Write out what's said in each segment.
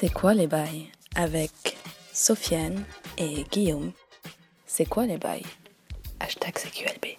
C'est quoi les bails avec Sofiane et Guillaume? C'est quoi les bails? Hashtag CQLB.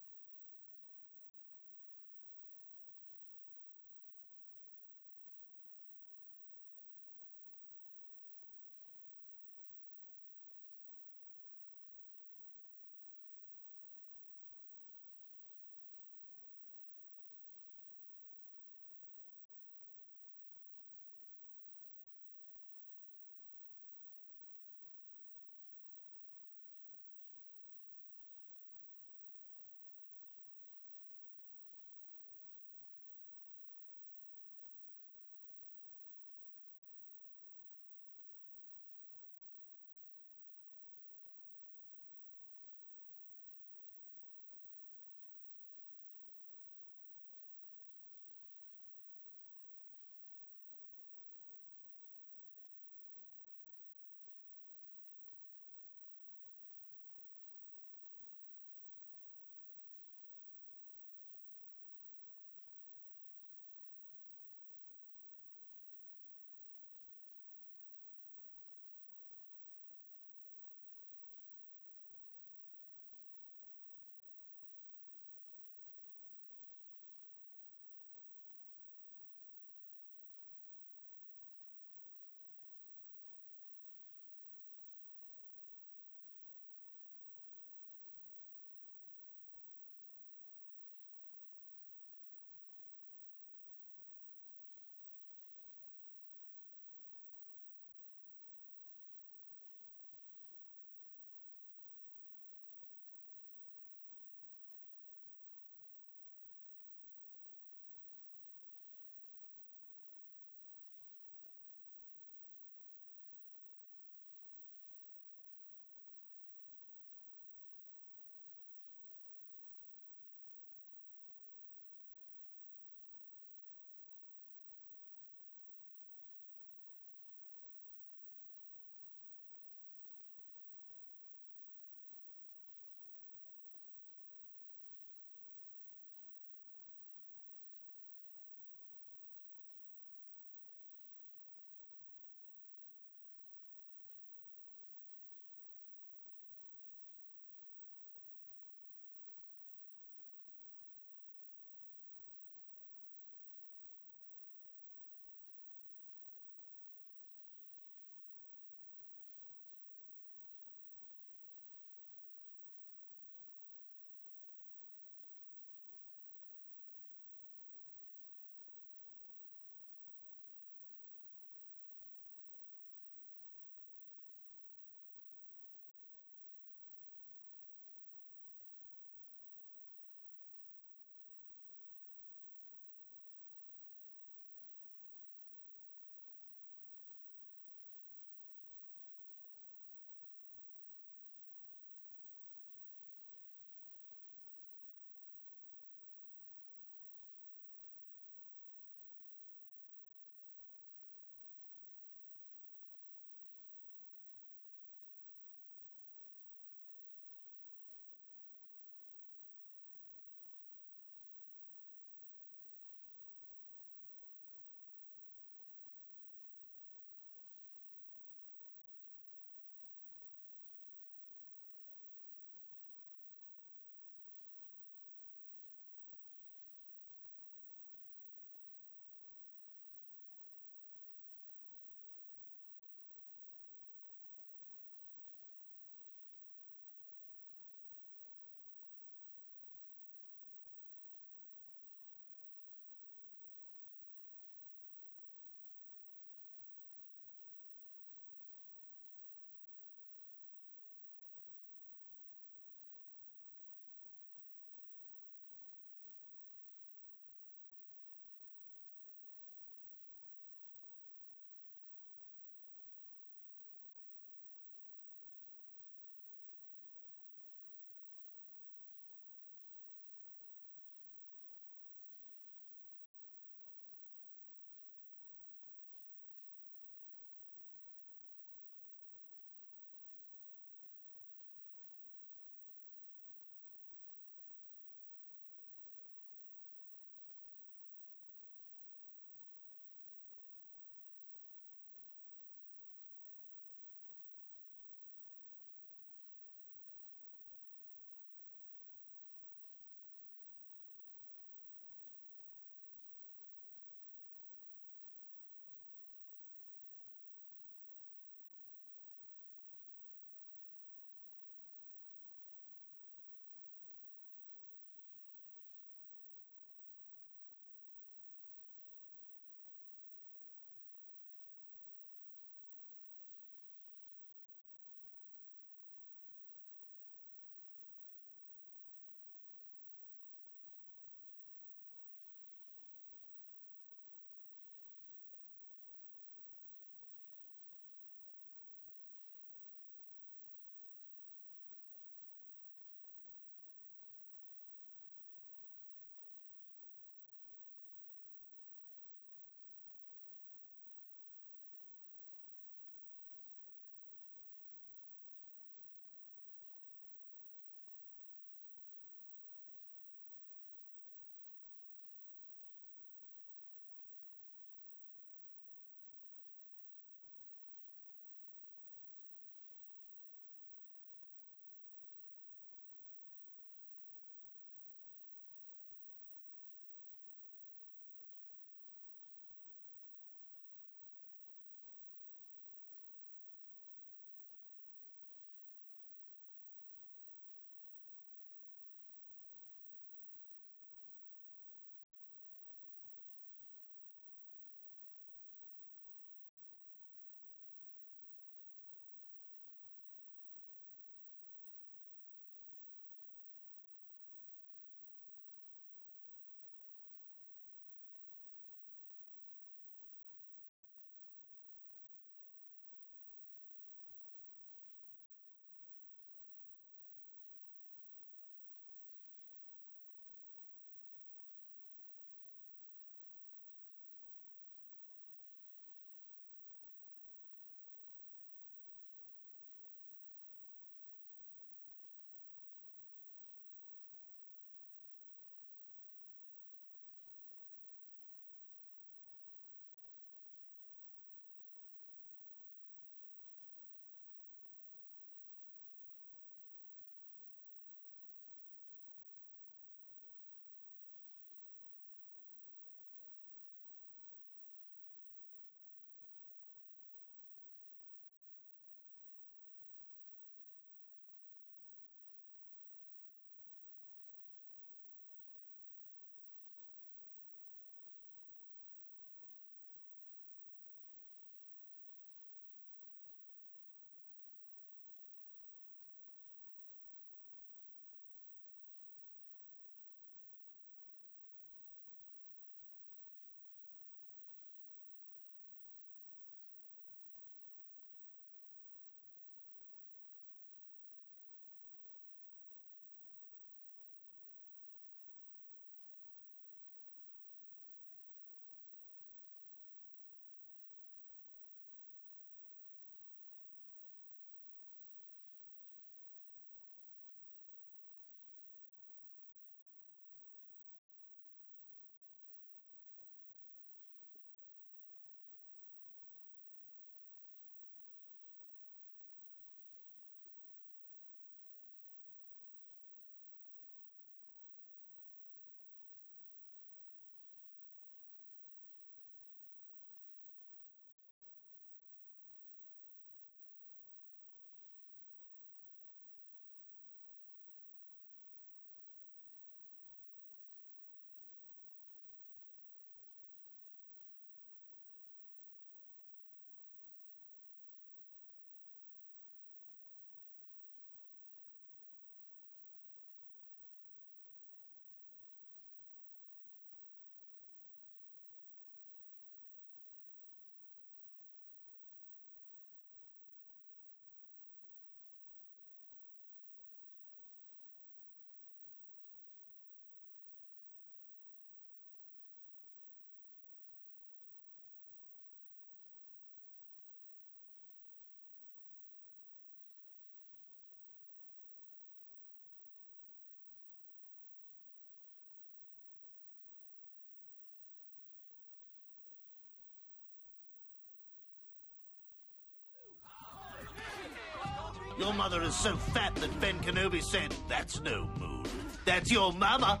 Your mother is so fat that Ben Kenobi said, That's no moon. That's your mama.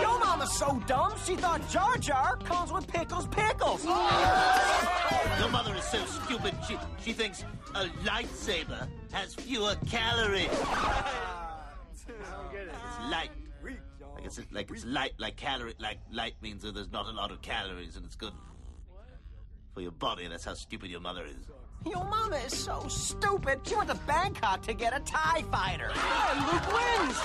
Your mama's so dumb, she thought Jar Jar comes with pickles pickles. Your mother is so stupid, she, she thinks a lightsaber has fewer calories. It's light. Like it's like it's light, like calorie, like light means that there's not a lot of calories and it's good for your body. That's how stupid your mother is. Your mama is so stupid, she went to Bangkok to get a TIE fighter. And Luke wins.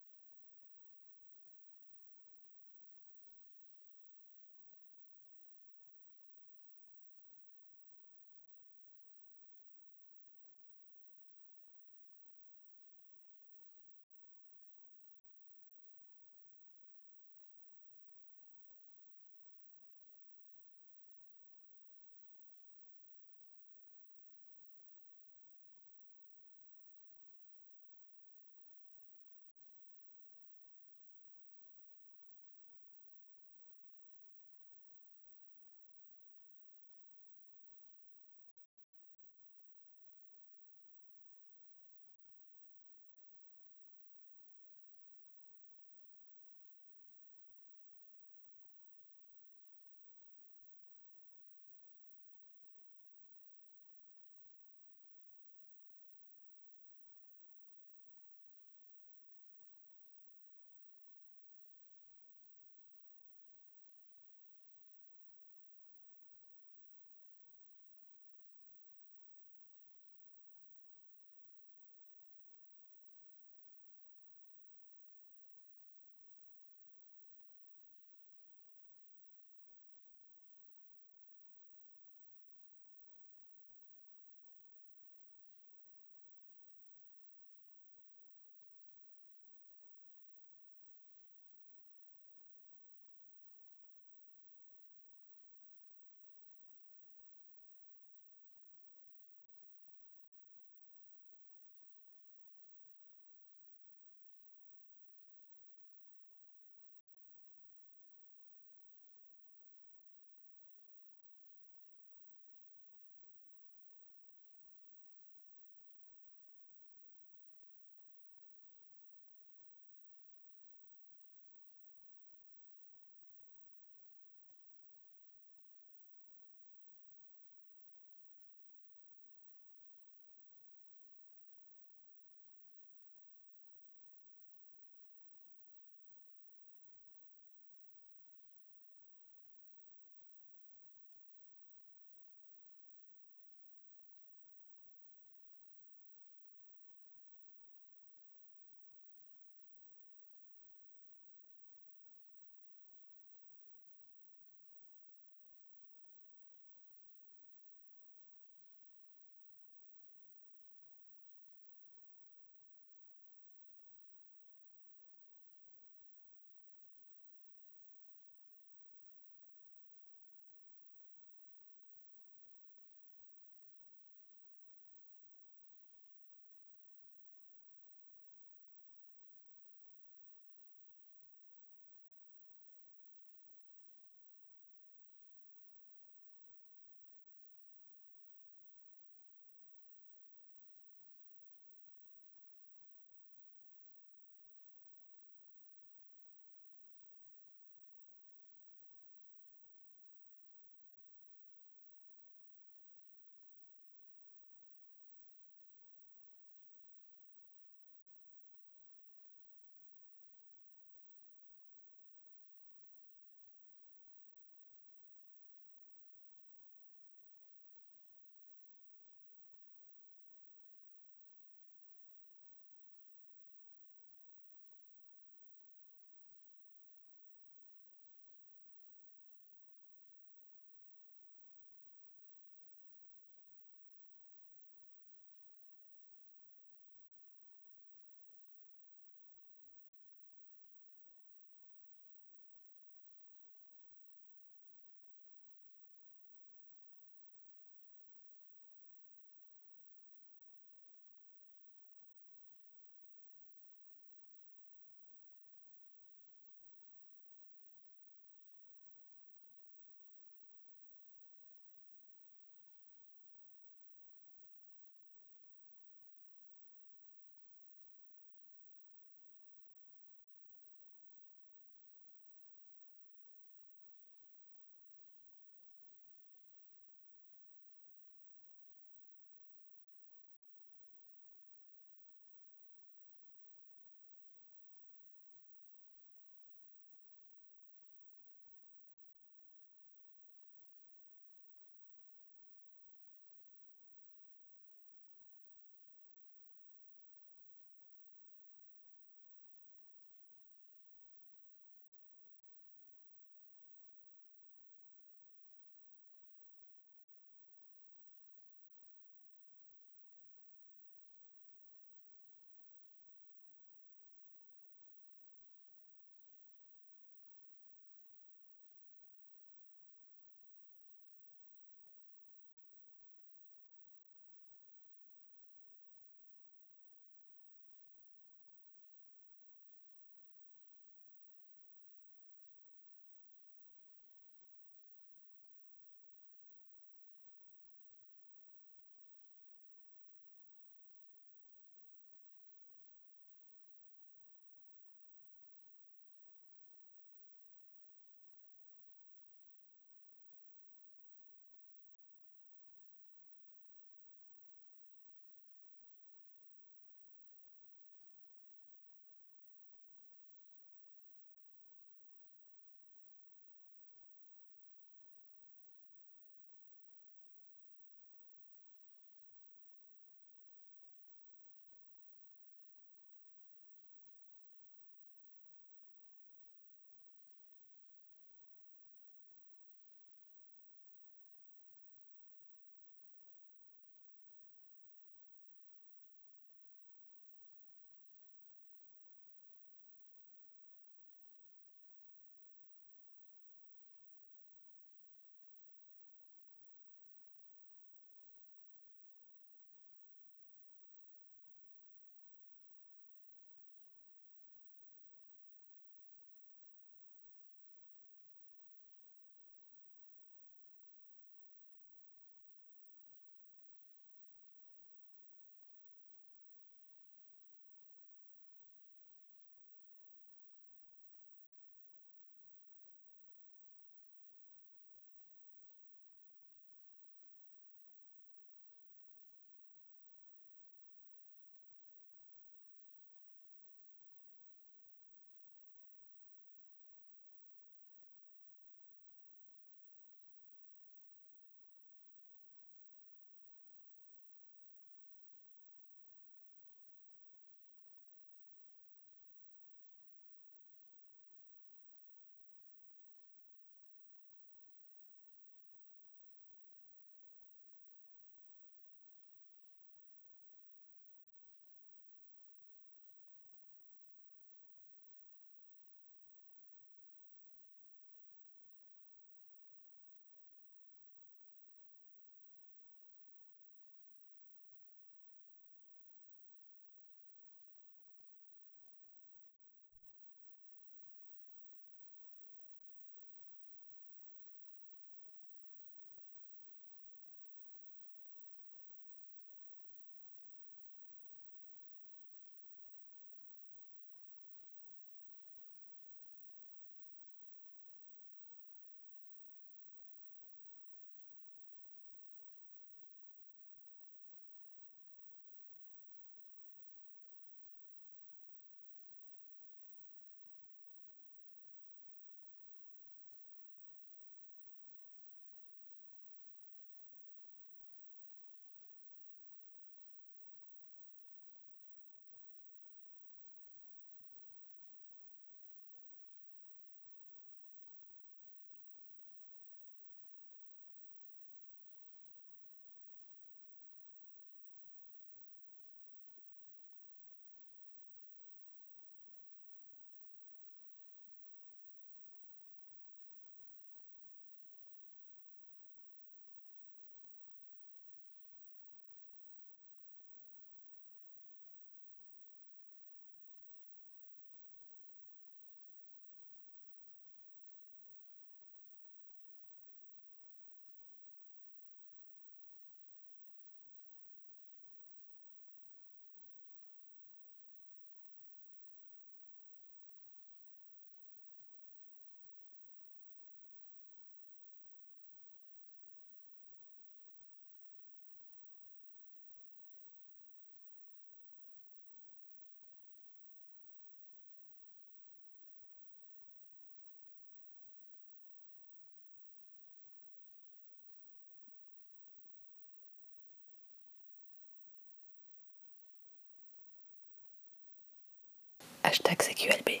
Hashtag CQLB.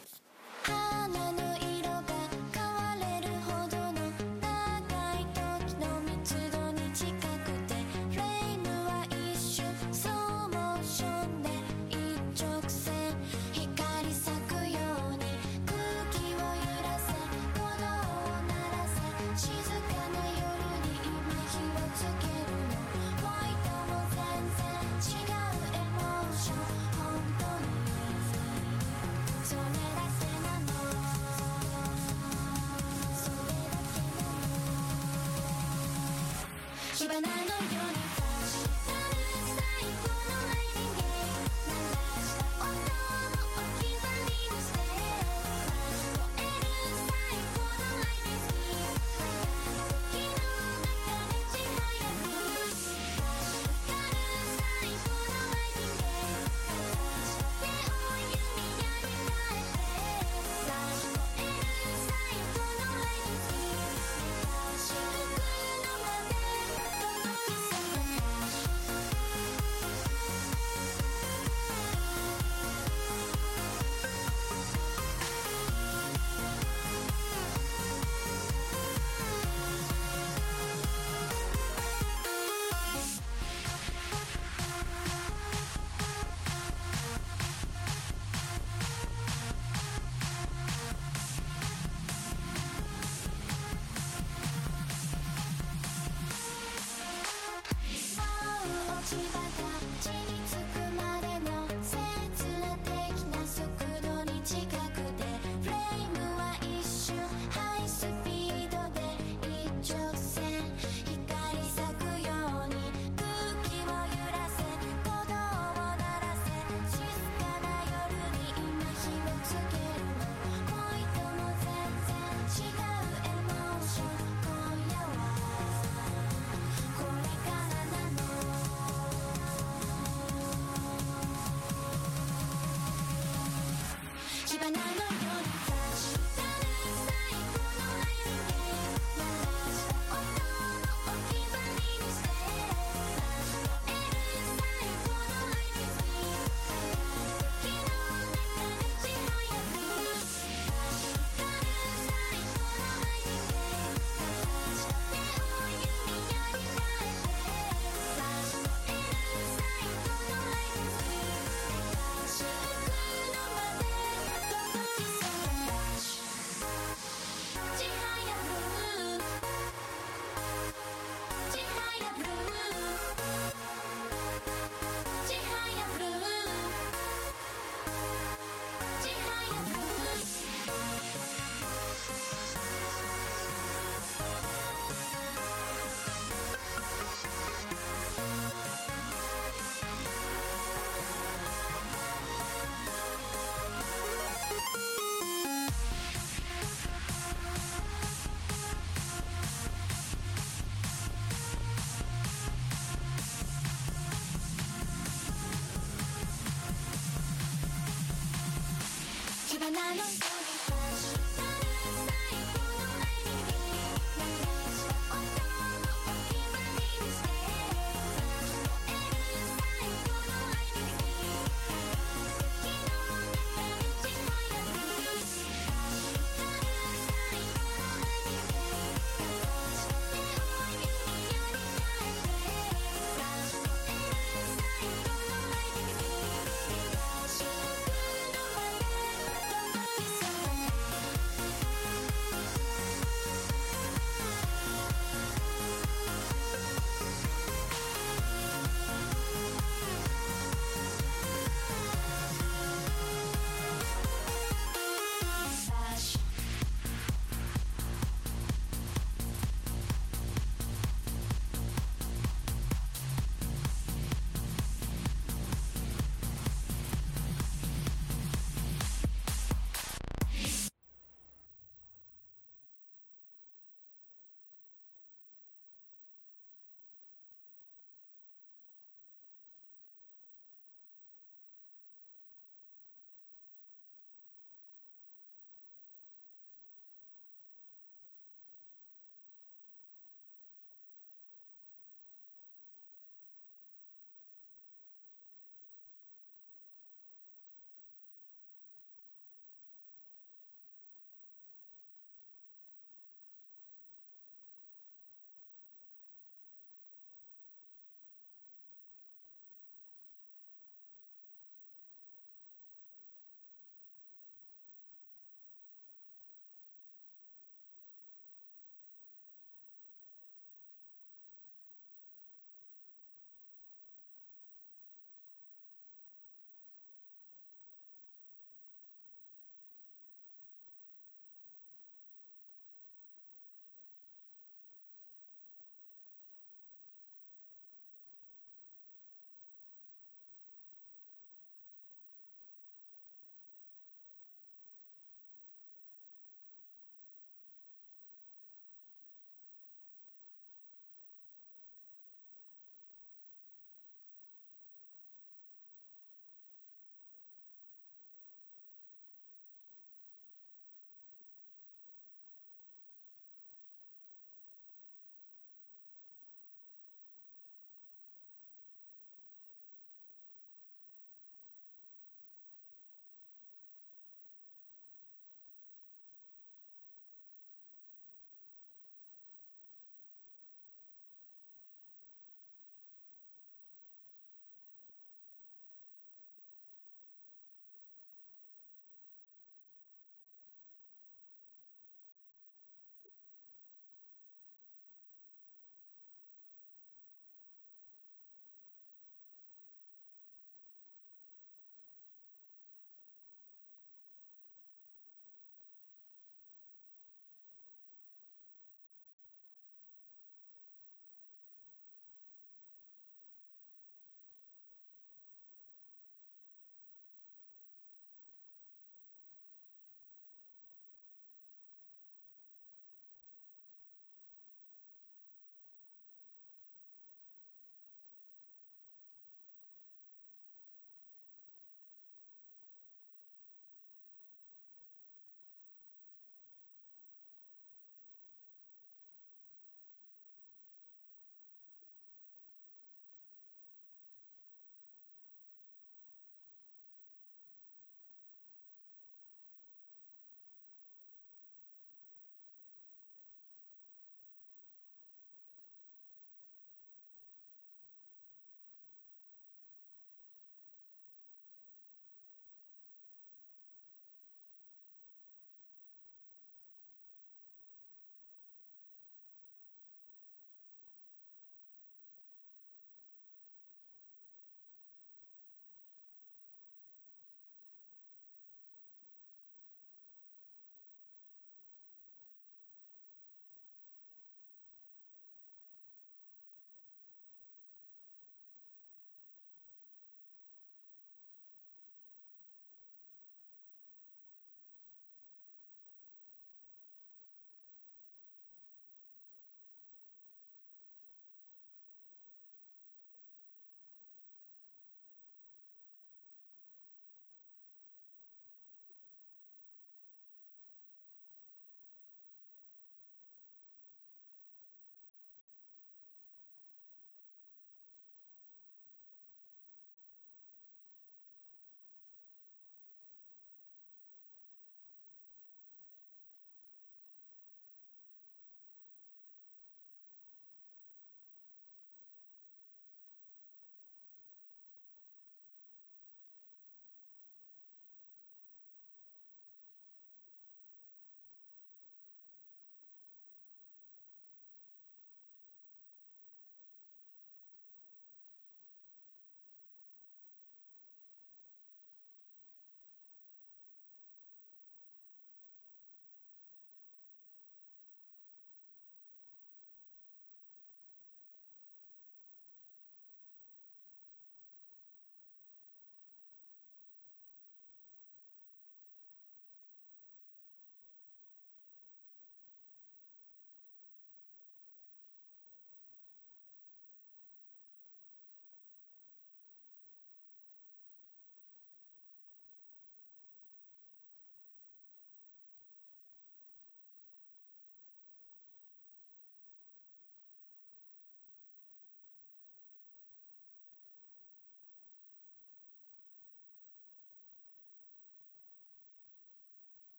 Dinosaur.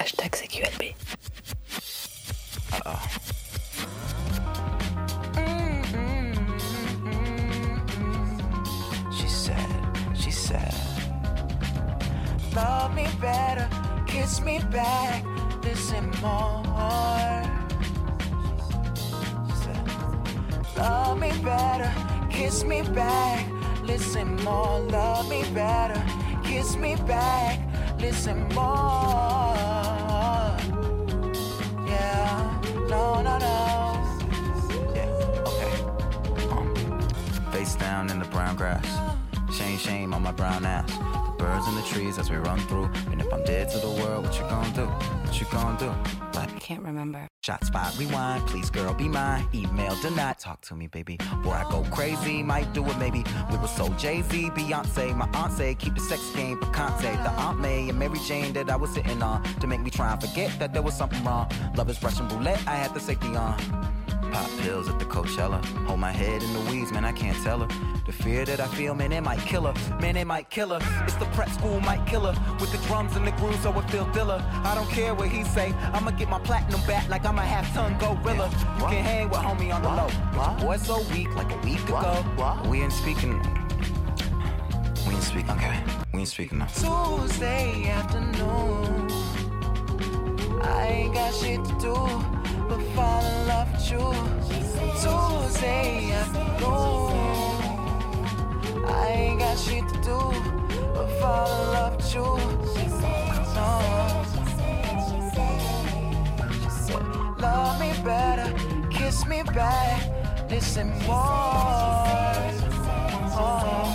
Hashtag CQLB. She said, she said, Love me better, kiss me back, listen more. Love me better, kiss me back, listen more. Love me better, kiss me back, listen more. Face down in the brown grass. Shame, shame on my brown ass. The birds in the trees as we run through. And if I'm dead to the world, what you gonna do? What you gonna do? Like, I can't remember. Shot spot rewind, please girl be mine. Email denied, talk to me baby. Or I go crazy, might do it maybe. We were so Jay Z, Beyonce, my aunt say keep the sex game for Conte. The Aunt May and Mary Jane that I was sitting on to make me try and forget that there was something wrong. Love is Russian roulette, I had the safety on. Pop pills at the Coachella. Hold my head in the weeds, man, I can't tell her. The fear that I feel, man, it might kill her. Man, it might kill her. It's the prep school might kill her. With the drums and the grooves, so it feel diller. I don't care what he say. I'ma get my platinum back like I'm a half ton gorilla. You can hang with homie on the low. But boy so weak, like a week ago. We ain't speaking. We ain't speaking. Okay. We ain't speaking now. Tuesday afternoon. I ain't got shit to do but fall in love with you. Tuesday afternoon. I ain't got shit to do but fall in love with you. No. Love me better, kiss me back, listen more. Oh.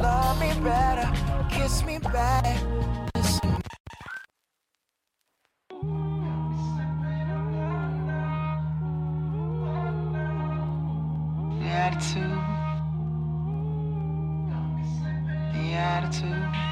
Love me better, kiss me back, attitude. The attitude.